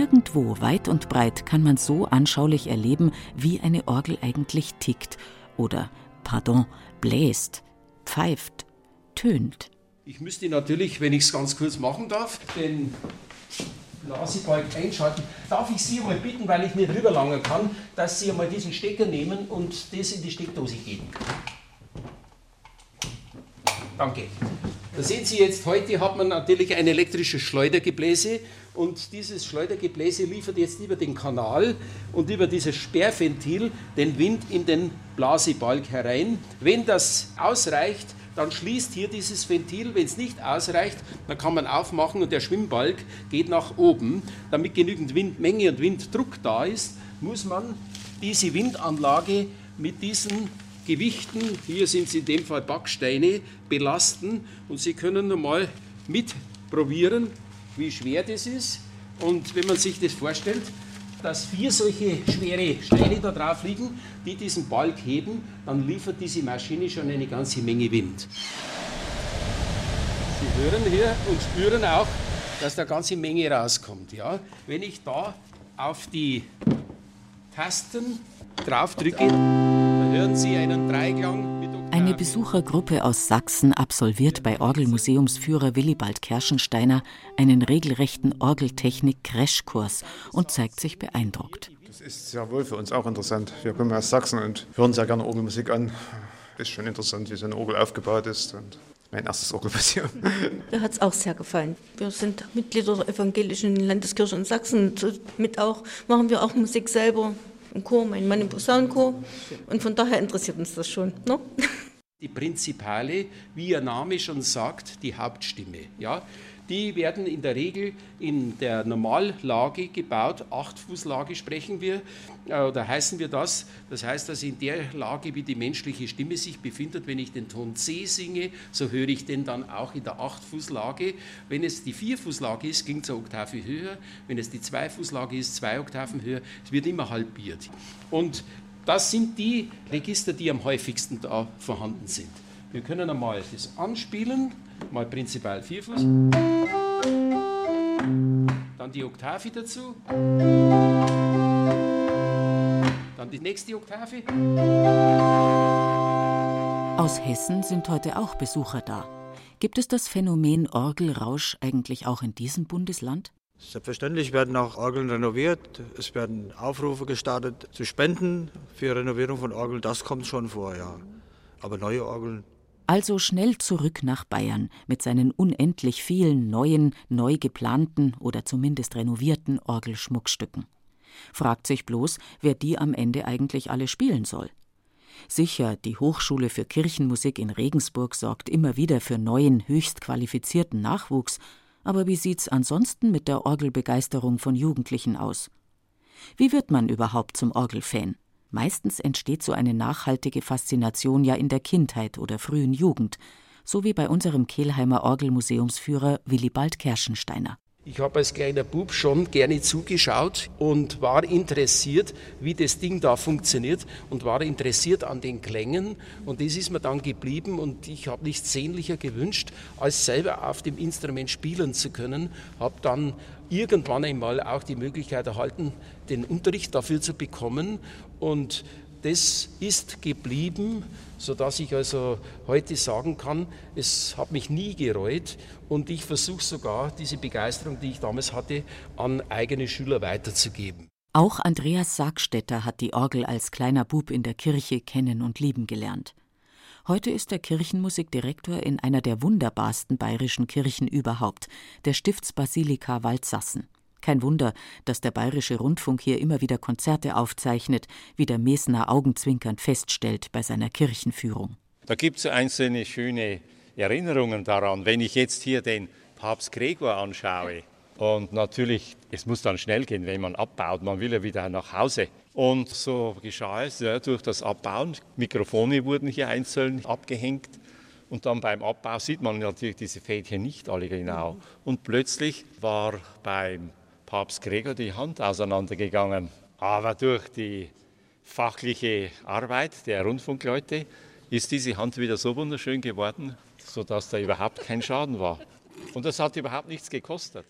Nirgendwo weit und breit kann man so anschaulich erleben, wie eine Orgel eigentlich tickt oder, pardon, bläst, pfeift, tönt. Ich müsste natürlich, wenn ich es ganz kurz machen darf, den Blasebalg einschalten. Darf ich Sie mal bitten, weil ich nicht rüberlangen kann, dass Sie einmal diesen Stecker nehmen und das in die Steckdose geben? Danke. Da sehen Sie jetzt, heute hat man natürlich ein elektrisches Schleudergebläse und dieses Schleudergebläse liefert jetzt über den Kanal und über dieses Sperrventil den Wind in den Blasebalg herein. Wenn das ausreicht, dann schließt hier dieses Ventil. Wenn es nicht ausreicht, dann kann man aufmachen und der Schwimmbalg geht nach oben. Damit genügend Windmenge und Winddruck da ist, muss man diese Windanlage mit diesen Gewichten, hier sind es in dem Fall Backsteine, belasten. Und Sie können mal mitprobieren, wie schwer das ist. Und wenn man sich das vorstellt, dass vier solche schwere Steine da drauf liegen, die diesen Balk heben, dann liefert diese Maschine schon eine ganze Menge Wind. Sie hören hier und spüren auch, dass da ganze Menge rauskommt. Ja? Wenn ich da auf die Tasten drauf drücke, hören Sie einen Dreiklang Eine Besuchergruppe aus Sachsen absolviert bei Orgelmuseumsführer Willibald Kerschensteiner einen regelrechten Orgeltechnik-Crashkurs und zeigt sich beeindruckt. Das ist sehr wohl für uns auch interessant. Wir kommen aus Sachsen und hören sehr gerne Orgelmusik an. Ist schon interessant, wie so eine Orgel aufgebaut ist. Und mein erstes Orgelmuseum. Mir hat es auch sehr gefallen. Wir sind Mitglieder der Evangelischen Landeskirche in Sachsen. Mit auch machen wir auch Musik selber im Chor, mein Mann im Posaunenchor. Und von daher interessiert uns das schon. Ne? Die Prinzipale, wie ihr Name schon sagt, die Hauptstimme. Ja? Die werden in der Regel in der Normallage gebaut, Achtfußlage sprechen wir, äh, oder heißen wir das. Das heißt, dass in der Lage, wie die menschliche Stimme sich befindet, wenn ich den Ton C singe, so höre ich den dann auch in der Achtfußlage. Wenn es die Vierfußlage ist, klingt es eine Oktave höher. Wenn es die Zweifußlage ist, zwei Oktaven höher. Es wird immer halbiert. Und das sind die Register, die am häufigsten da vorhanden sind. Wir können einmal das anspielen, mal prinzipiell Vierfuß. Dann die Oktave dazu. Dann die nächste Oktave. Aus Hessen sind heute auch Besucher da. Gibt es das Phänomen Orgelrausch eigentlich auch in diesem Bundesland? Selbstverständlich werden auch Orgeln renoviert. Es werden Aufrufe gestartet zu Spenden für Renovierung von Orgeln. Das kommt schon vor, ja. Aber neue Orgeln also schnell zurück nach Bayern mit seinen unendlich vielen neuen, neu geplanten oder zumindest renovierten Orgelschmuckstücken. Fragt sich bloß, wer die am Ende eigentlich alle spielen soll. Sicher, die Hochschule für Kirchenmusik in Regensburg sorgt immer wieder für neuen, höchst qualifizierten Nachwuchs, aber wie sieht's ansonsten mit der Orgelbegeisterung von Jugendlichen aus? Wie wird man überhaupt zum Orgelfan? Meistens entsteht so eine nachhaltige Faszination ja in der Kindheit oder frühen Jugend, so wie bei unserem Kehlheimer Orgelmuseumsführer Willibald Kerschensteiner. Ich habe als kleiner Bub schon gerne zugeschaut und war interessiert, wie das Ding da funktioniert und war interessiert an den Klängen. Und das ist mir dann geblieben und ich habe nichts sehnlicher gewünscht, als selber auf dem Instrument spielen zu können. Habe dann irgendwann einmal auch die Möglichkeit erhalten, den Unterricht dafür zu bekommen und das ist geblieben, sodass ich also heute sagen kann, es hat mich nie gereut und ich versuche sogar diese Begeisterung, die ich damals hatte, an eigene Schüler weiterzugeben. Auch Andreas Sargstetter hat die Orgel als kleiner Bub in der Kirche kennen und lieben gelernt. Heute ist er Kirchenmusikdirektor in einer der wunderbarsten bayerischen Kirchen überhaupt, der Stiftsbasilika Waldsassen. Kein Wunder, dass der Bayerische Rundfunk hier immer wieder Konzerte aufzeichnet, wie der Mesner augenzwinkernd feststellt bei seiner Kirchenführung. Da gibt es einzelne schöne Erinnerungen daran. Wenn ich jetzt hier den Papst Gregor anschaue, und natürlich, es muss dann schnell gehen, wenn man abbaut. Man will ja wieder nach Hause. Und so geschah es ja, durch das Abbauen. Mikrofone wurden hier einzeln abgehängt. Und dann beim Abbau sieht man natürlich diese Fädchen nicht alle genau. Und plötzlich war beim Papst Gregor die Hand auseinandergegangen. Aber durch die fachliche Arbeit der Rundfunkleute ist diese Hand wieder so wunderschön geworden, sodass da überhaupt kein Schaden war. Und das hat überhaupt nichts gekostet.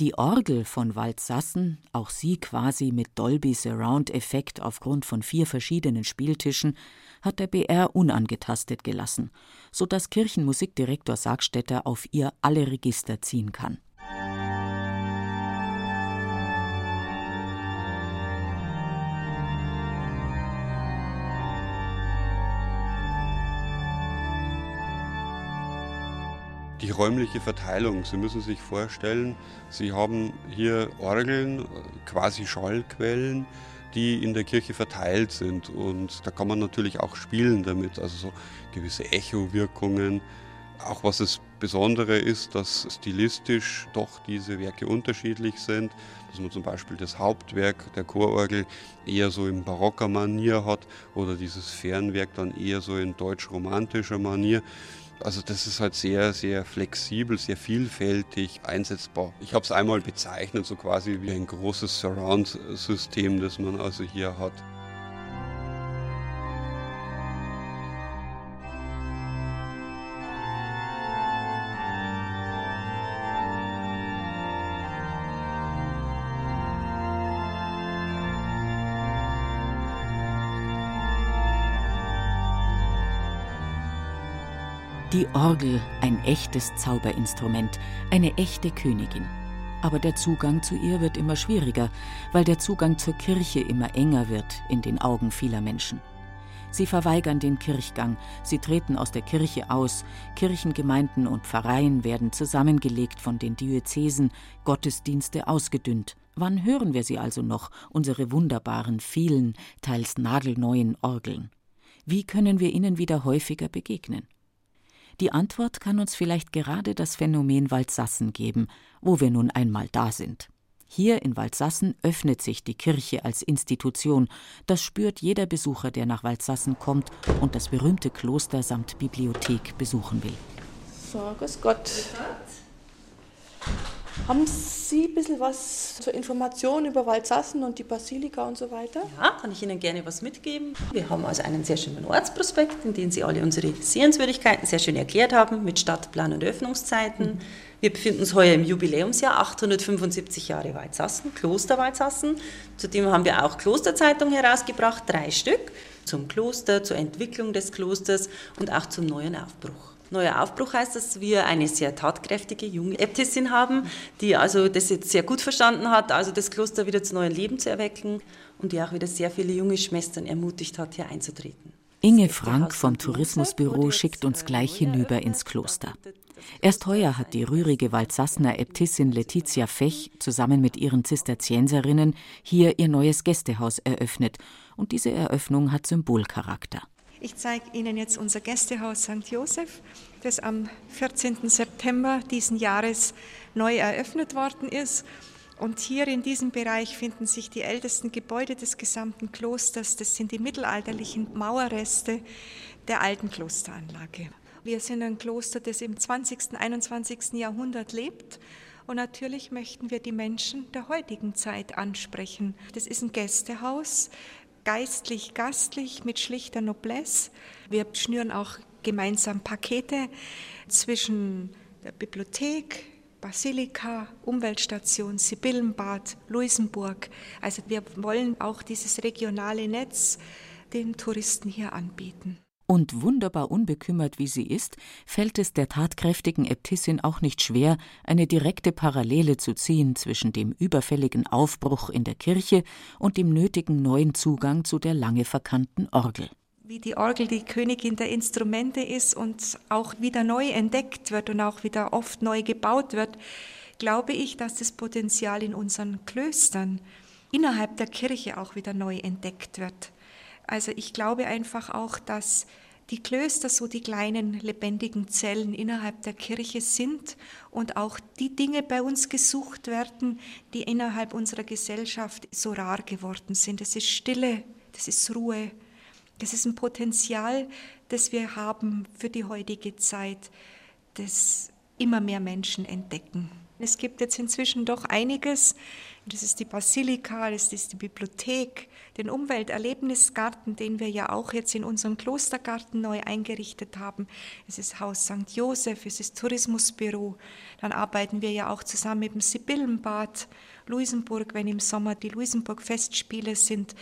Die Orgel von Waldsassen, auch sie quasi mit Dolby Surround Effekt aufgrund von vier verschiedenen Spieltischen, hat der BR unangetastet gelassen, so dass Kirchenmusikdirektor Sargstetter auf ihr alle Register ziehen kann. Die räumliche Verteilung. Sie müssen sich vorstellen, Sie haben hier Orgeln, quasi Schallquellen, die in der Kirche verteilt sind. Und da kann man natürlich auch spielen damit, also so gewisse Echowirkungen. Auch was das Besondere ist, dass stilistisch doch diese Werke unterschiedlich sind. Dass man zum Beispiel das Hauptwerk der Chororgel eher so in barocker Manier hat oder dieses Fernwerk dann eher so in deutsch-romantischer Manier. Also das ist halt sehr, sehr flexibel, sehr vielfältig einsetzbar. Ich habe es einmal bezeichnet, so quasi wie ein großes Surround-System, das man also hier hat. Die Orgel, ein echtes Zauberinstrument, eine echte Königin. Aber der Zugang zu ihr wird immer schwieriger, weil der Zugang zur Kirche immer enger wird in den Augen vieler Menschen. Sie verweigern den Kirchgang, sie treten aus der Kirche aus, Kirchengemeinden und Pfarreien werden zusammengelegt von den Diözesen, Gottesdienste ausgedünnt. Wann hören wir sie also noch, unsere wunderbaren, vielen, teils nagelneuen Orgeln? Wie können wir ihnen wieder häufiger begegnen? Die Antwort kann uns vielleicht gerade das Phänomen Waldsassen geben, wo wir nun einmal da sind. Hier in Waldsassen öffnet sich die Kirche als Institution. Das spürt jeder Besucher, der nach Waldsassen kommt und das berühmte Kloster samt Bibliothek besuchen will. So, grüß Gott. Haben Sie ein bisschen was zur Information über Waldsassen und die Basilika und so weiter? Ja, kann ich Ihnen gerne was mitgeben. Wir haben also einen sehr schönen Ortsprospekt, in dem Sie alle unsere Sehenswürdigkeiten sehr schön erklärt haben, mit Stadtplan und Öffnungszeiten. Wir befinden uns heuer im Jubiläumsjahr 875 Jahre Waldsassen, Kloster Waldsassen. Zudem haben wir auch Klosterzeitung herausgebracht, drei Stück, zum Kloster, zur Entwicklung des Klosters und auch zum neuen Aufbruch. Neuer Aufbruch heißt, dass wir eine sehr tatkräftige junge Äbtissin haben, die also das jetzt sehr gut verstanden hat, also das Kloster wieder zu neuem Leben zu erwecken und die auch wieder sehr viele junge Schwestern ermutigt hat, hier einzutreten. Inge Frank vom Tourismusbüro schickt uns gleich hinüber ins Kloster. Erst heuer hat die rührige Waldsassener Äbtissin Letizia Fech zusammen mit ihren Zisterzienserinnen hier ihr neues Gästehaus eröffnet und diese Eröffnung hat Symbolcharakter. Ich zeige Ihnen jetzt unser Gästehaus St. Joseph, das am 14. September diesen Jahres neu eröffnet worden ist. Und hier in diesem Bereich finden sich die ältesten Gebäude des gesamten Klosters. Das sind die mittelalterlichen Mauerreste der alten Klosteranlage. Wir sind ein Kloster, das im 20., 21. Jahrhundert lebt. Und natürlich möchten wir die Menschen der heutigen Zeit ansprechen. Das ist ein Gästehaus, geistlich, gastlich, mit schlichter Noblesse. Wir schnüren auch gemeinsam Pakete zwischen der Bibliothek, Basilika, Umweltstation, Sibyllenbad, Luisenburg. Also wir wollen auch dieses regionale Netz den Touristen hier anbieten. Und wunderbar unbekümmert wie sie ist, fällt es der tatkräftigen Äbtissin auch nicht schwer, eine direkte Parallele zu ziehen zwischen dem überfälligen Aufbruch in der Kirche und dem nötigen neuen Zugang zu der lange verkannten Orgel. Wie die Orgel die Königin der Instrumente ist und auch wieder neu entdeckt wird und auch wieder oft neu gebaut wird, glaube ich, dass das Potenzial in unseren Klöstern innerhalb der Kirche auch wieder neu entdeckt wird. Also ich glaube einfach auch, dass die Klöster so die kleinen lebendigen Zellen innerhalb der Kirche sind und auch die Dinge bei uns gesucht werden, die innerhalb unserer Gesellschaft so rar geworden sind. Das ist Stille, das ist Ruhe, das ist ein Potenzial, das wir haben für die heutige Zeit, das immer mehr Menschen entdecken. Es gibt jetzt inzwischen doch einiges. Das ist die Basilika, das ist die Bibliothek, den Umwelterlebnisgarten, den wir ja auch jetzt in unserem Klostergarten neu eingerichtet haben. Es ist Haus St. Josef, es ist Tourismusbüro. Dann arbeiten wir ja auch zusammen mit dem Sibyllenbad Luisenburg, wenn im Sommer die Luisenburg-Festspiele sind.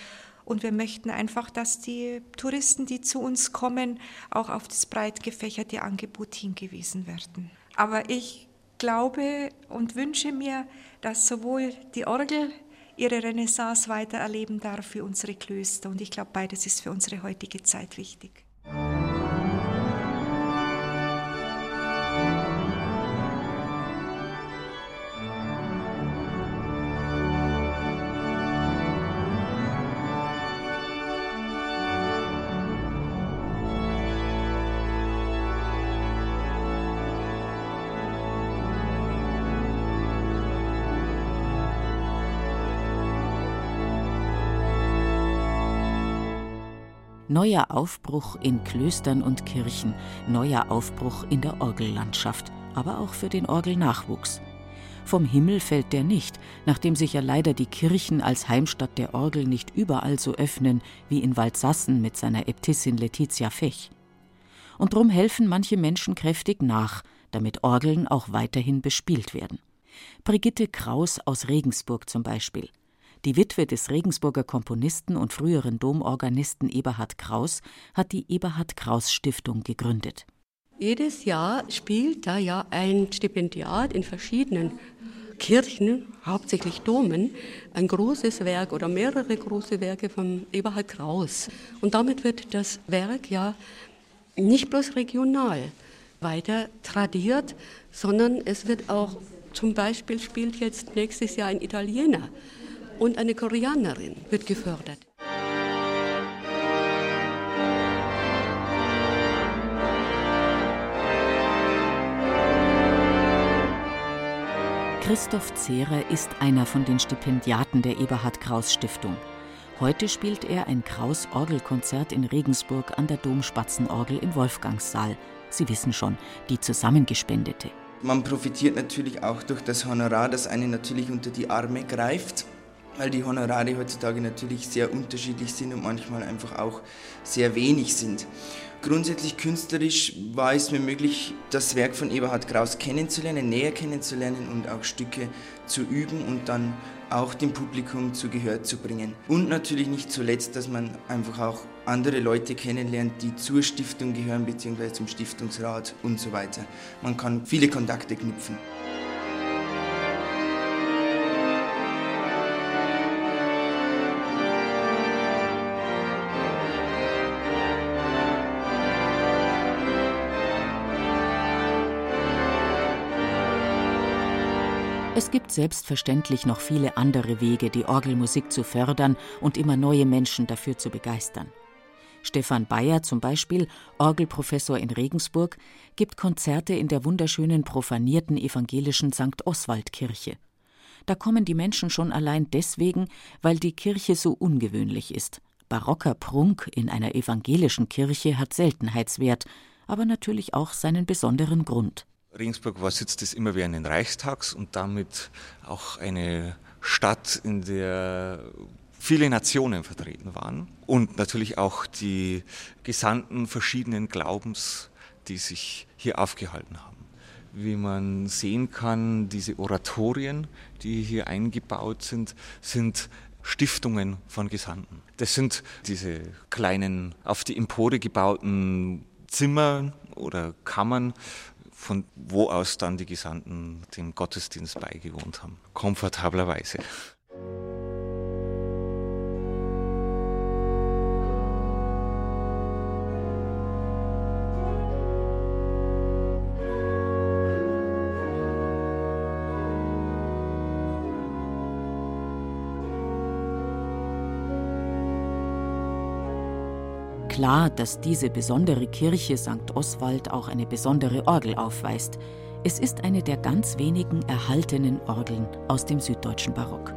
Und wir möchten einfach, dass die Touristen, die zu uns kommen, auch auf das breit gefächerte Angebot hingewiesen werden. Aber ich glaube und wünsche mir, dass sowohl die Orgel ihre Renaissance weiter erleben darf für unsere Klöster. Und ich glaube, beides ist für unsere heutige Zeit wichtig. Neuer Aufbruch in Klöstern und Kirchen, neuer Aufbruch in der Orgellandschaft, aber auch für den Orgelnachwuchs. Vom Himmel fällt der nicht, nachdem sich ja leider die Kirchen als Heimstatt der Orgel nicht überall so öffnen wie in Waldsassen mit seiner Äbtissin Letizia Fech. Und drum helfen manche Menschen kräftig nach, damit Orgeln auch weiterhin bespielt werden. Brigitte Kraus aus Regensburg zum Beispiel – die Witwe des Regensburger Komponisten und früheren Domorganisten Eberhard Kraus hat die Eberhard Kraus Stiftung gegründet. Jedes Jahr spielt da ja ein Stipendiat in verschiedenen Kirchen, hauptsächlich Domen, ein großes Werk oder mehrere große Werke von Eberhard Kraus. Und damit wird das Werk ja nicht bloß regional weiter tradiert, sondern es wird auch, zum Beispiel spielt jetzt nächstes Jahr ein Italiener und eine Koreanerin wird gefördert. Christoph Zehrer ist einer von den Stipendiaten der Eberhard Kraus Stiftung. Heute spielt er ein Kraus Orgelkonzert in Regensburg an der Domspatzenorgel im Wolfgangssaal. Sie wissen schon, die zusammengespendete. Man profitiert natürlich auch durch das Honorar, das einen natürlich unter die Arme greift weil die Honorare heutzutage natürlich sehr unterschiedlich sind und manchmal einfach auch sehr wenig sind. Grundsätzlich künstlerisch war es mir möglich, das Werk von Eberhard Kraus kennenzulernen, näher kennenzulernen und auch Stücke zu üben und dann auch dem Publikum zu Gehör zu bringen. Und natürlich nicht zuletzt, dass man einfach auch andere Leute kennenlernt, die zur Stiftung gehören, beziehungsweise zum Stiftungsrat und so weiter. Man kann viele Kontakte knüpfen. Es gibt selbstverständlich noch viele andere Wege, die Orgelmusik zu fördern und immer neue Menschen dafür zu begeistern. Stefan Bayer zum Beispiel, Orgelprofessor in Regensburg, gibt Konzerte in der wunderschönen profanierten evangelischen St. Oswald Kirche. Da kommen die Menschen schon allein deswegen, weil die Kirche so ungewöhnlich ist. Barocker Prunk in einer evangelischen Kirche hat Seltenheitswert, aber natürlich auch seinen besonderen Grund. Regensburg war Sitz des immerwährenden Reichstags und damit auch eine Stadt, in der viele Nationen vertreten waren und natürlich auch die Gesandten verschiedenen Glaubens, die sich hier aufgehalten haben. Wie man sehen kann, diese Oratorien, die hier eingebaut sind, sind Stiftungen von Gesandten. Das sind diese kleinen, auf die Empore gebauten Zimmer oder Kammern, von wo aus dann die Gesandten dem Gottesdienst beigewohnt haben. Komfortablerweise. Klar, dass diese besondere Kirche St. Oswald auch eine besondere Orgel aufweist. Es ist eine der ganz wenigen erhaltenen Orgeln aus dem süddeutschen Barock.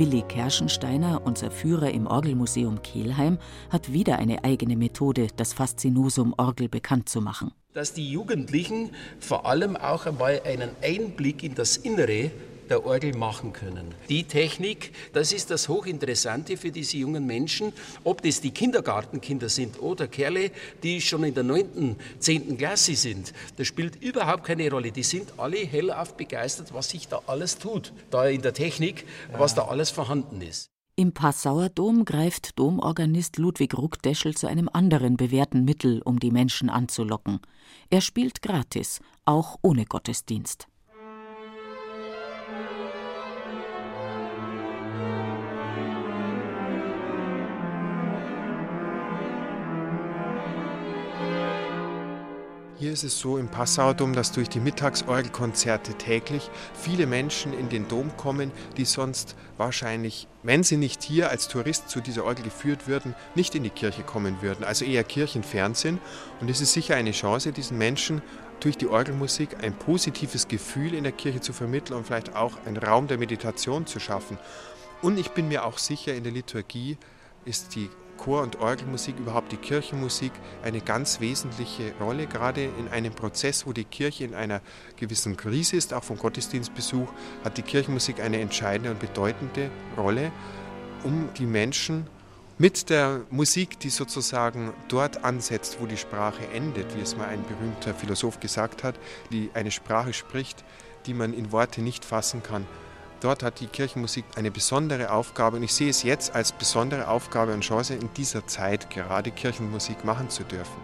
Willi Kerschensteiner, unser Führer im Orgelmuseum Kelheim, hat wieder eine eigene Methode, das Faszinosum Orgel bekannt zu machen. Dass die Jugendlichen vor allem auch einmal einen Einblick in das Innere der Orgel machen können. Die Technik, das ist das Hochinteressante für diese jungen Menschen, ob das die Kindergartenkinder sind oder Kerle, die schon in der 9., 10. Klasse sind. Das spielt überhaupt keine Rolle. Die sind alle hellauf begeistert, was sich da alles tut, da in der Technik, was da alles vorhanden ist. Im Passauer Dom greift Domorganist Ludwig Ruckdeschel zu einem anderen bewährten Mittel, um die Menschen anzulocken. Er spielt gratis, auch ohne Gottesdienst. Hier ist es so im Passauer Dom, dass durch die Mittagsorgelkonzerte täglich viele Menschen in den Dom kommen, die sonst wahrscheinlich, wenn sie nicht hier als Tourist zu dieser Orgel geführt würden, nicht in die Kirche kommen würden, also eher kirchenfern sind. Und es ist sicher eine Chance, diesen Menschen durch die Orgelmusik ein positives Gefühl in der Kirche zu vermitteln und vielleicht auch einen Raum der Meditation zu schaffen. Und ich bin mir auch sicher, in der Liturgie ist die Chor- und Orgelmusik, überhaupt die Kirchenmusik eine ganz wesentliche Rolle, gerade in einem Prozess, wo die Kirche in einer gewissen Krise ist, auch vom Gottesdienstbesuch, hat die Kirchenmusik eine entscheidende und bedeutende Rolle, um die Menschen mit der Musik, die sozusagen dort ansetzt, wo die Sprache endet, wie es mal ein berühmter Philosoph gesagt hat, die eine Sprache spricht, die man in Worte nicht fassen kann, Dort hat die Kirchenmusik eine besondere Aufgabe und ich sehe es jetzt als besondere Aufgabe und Chance, in dieser Zeit gerade Kirchenmusik machen zu dürfen.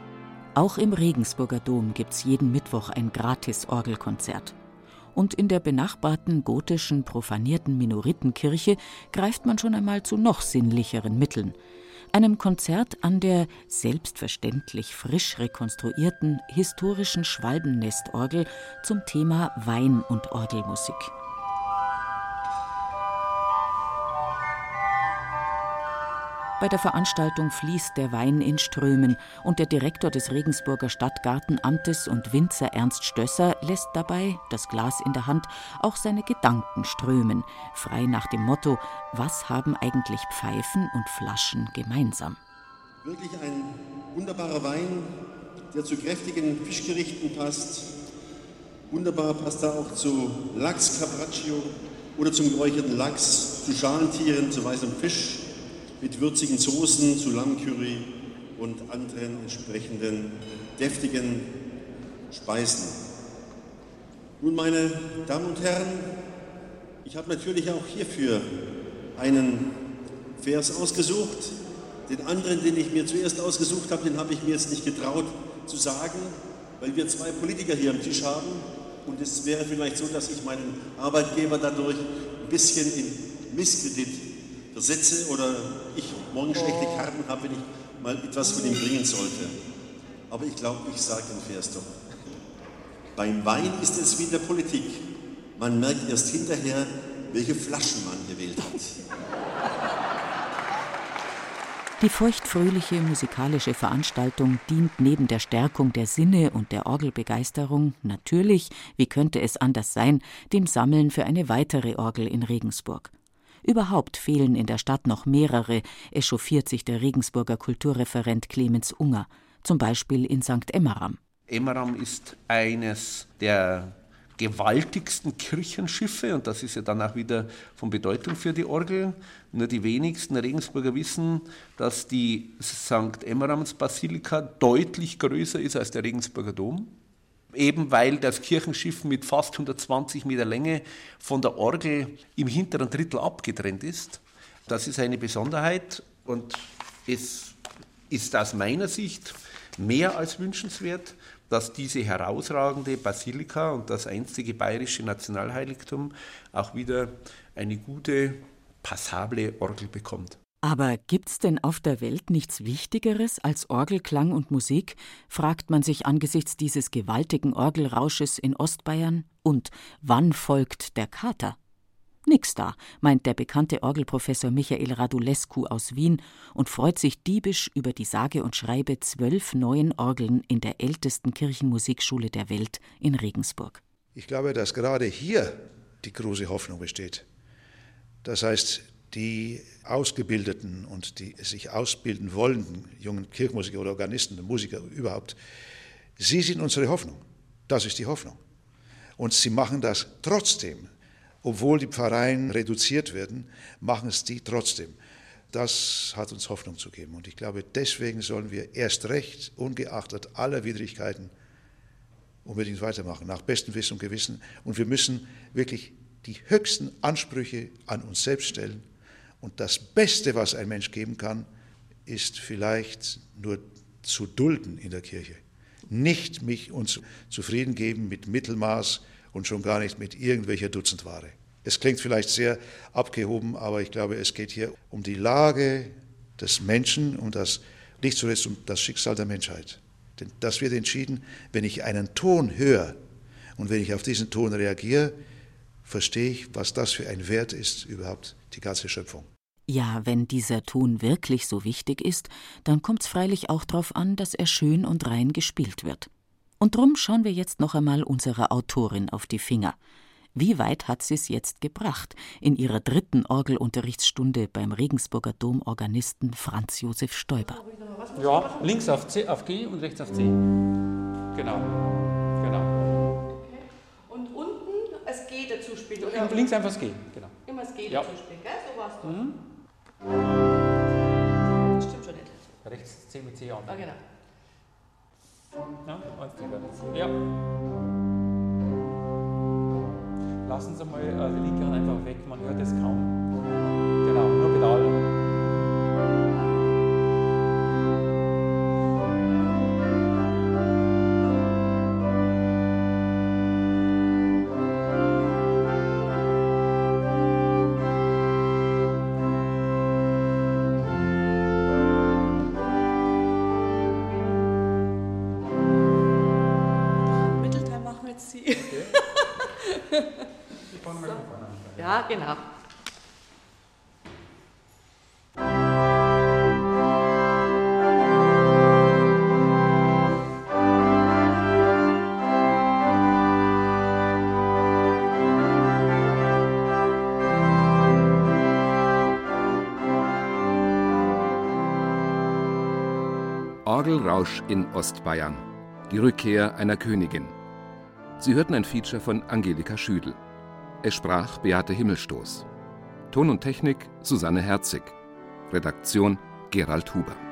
Auch im Regensburger Dom gibt es jeden Mittwoch ein Gratis-Orgelkonzert. Und in der benachbarten gotischen, profanierten Minoritenkirche greift man schon einmal zu noch sinnlicheren Mitteln. Einem Konzert an der selbstverständlich frisch rekonstruierten historischen Schwalbennestorgel zum Thema Wein und Orgelmusik. Bei der Veranstaltung fließt der Wein in Strömen und der Direktor des Regensburger Stadtgartenamtes und Winzer Ernst Stösser lässt dabei, das Glas in der Hand, auch seine Gedanken strömen, frei nach dem Motto: Was haben eigentlich Pfeifen und Flaschen gemeinsam? Wirklich ein wunderbarer Wein, der zu kräftigen Fischgerichten passt. Wunderbar passt er auch zu Lachs Carpaccio oder zum geräucherten Lachs, zu Schalentieren, zu weißem Fisch mit würzigen Soßen zu Lammcurry und anderen entsprechenden deftigen Speisen. Nun, meine Damen und Herren, ich habe natürlich auch hierfür einen Vers ausgesucht. Den anderen, den ich mir zuerst ausgesucht habe, den habe ich mir jetzt nicht getraut zu sagen, weil wir zwei Politiker hier am Tisch haben. Und es wäre vielleicht so, dass ich meinen Arbeitgeber dadurch ein bisschen in Misskredit versetze oder ich morgen schlechte Karten habe, wenn ich mal etwas von ihm bringen sollte. Aber ich glaube, ich sage den Vers doch. Beim Wein ist es wie in der Politik. Man merkt erst hinterher, welche Flaschen man gewählt hat. Die feuchtfröhliche musikalische Veranstaltung dient neben der Stärkung der Sinne und der Orgelbegeisterung natürlich, wie könnte es anders sein, dem Sammeln für eine weitere Orgel in Regensburg. Überhaupt fehlen in der Stadt noch mehrere, echauffiert sich der Regensburger Kulturreferent Clemens Unger, zum Beispiel in St. Emmeram. Emmeram ist eines der gewaltigsten Kirchenschiffe und das ist ja dann auch wieder von Bedeutung für die Orgel. Nur die wenigsten Regensburger wissen, dass die St. Emmerams Basilika deutlich größer ist als der Regensburger Dom. Eben weil das Kirchenschiff mit fast 120 Meter Länge von der Orgel im hinteren Drittel abgetrennt ist. Das ist eine Besonderheit und es ist aus meiner Sicht mehr als wünschenswert, dass diese herausragende Basilika und das einstige bayerische Nationalheiligtum auch wieder eine gute, passable Orgel bekommt. Aber gibt's denn auf der Welt nichts Wichtigeres als Orgelklang und Musik? fragt man sich angesichts dieses gewaltigen Orgelrausches in Ostbayern. Und wann folgt der Kater? Nix da, meint der bekannte Orgelprofessor Michael Radulescu aus Wien und freut sich diebisch über die sage und schreibe zwölf neuen Orgeln in der ältesten Kirchenmusikschule der Welt in Regensburg. Ich glaube, dass gerade hier die große Hoffnung besteht. Das heißt, die ausgebildeten und die sich ausbilden wollenden jungen Kirchenmusiker oder Organisten, Musiker überhaupt, sie sind unsere Hoffnung. Das ist die Hoffnung. Und sie machen das trotzdem obwohl die Pfarreien reduziert werden, machen es die trotzdem. Das hat uns Hoffnung zu geben. Und ich glaube, deswegen sollen wir erst recht, ungeachtet aller Widrigkeiten, unbedingt weitermachen, nach bestem Wissen und Gewissen. Und wir müssen wirklich die höchsten Ansprüche an uns selbst stellen. Und das Beste, was ein Mensch geben kann, ist vielleicht nur zu dulden in der Kirche. Nicht mich uns zufrieden geben mit Mittelmaß, und schon gar nicht mit irgendwelcher Dutzendware. Es klingt vielleicht sehr abgehoben, aber ich glaube, es geht hier um die Lage des Menschen und das, nicht zuletzt um das Schicksal der Menschheit. Denn das wird entschieden, wenn ich einen Ton höre und wenn ich auf diesen Ton reagiere, verstehe ich, was das für ein Wert ist, überhaupt die ganze Schöpfung. Ja, wenn dieser Ton wirklich so wichtig ist, dann kommt es freilich auch darauf an, dass er schön und rein gespielt wird. Und drum schauen wir jetzt noch einmal unserer Autorin auf die Finger. Wie weit hat sie es jetzt gebracht in ihrer dritten Orgelunterrichtsstunde beim Regensburger Domorganisten Franz Josef Stoiber? Ja, links auf, C, auf G und rechts auf C. Genau. Genau. Und unten das G dazu spielen. Oder? Und links einfach das G, genau. Immer das G Ja. dazu spielen, gell? So war's doch. Mhm. Das stimmt schon nicht. Rechts C mit C an. Ah, genau. Ja, eins drüber. Ja. Lassen Sie mal äh, die linke Hand einfach weg, man hört es kaum. Genau. Orgelrausch in Ostbayern. Die Rückkehr einer Königin. Sie hörten ein Feature von Angelika Schüdel. Es sprach Beate Himmelstoß. Ton und Technik Susanne Herzig. Redaktion Gerald Huber.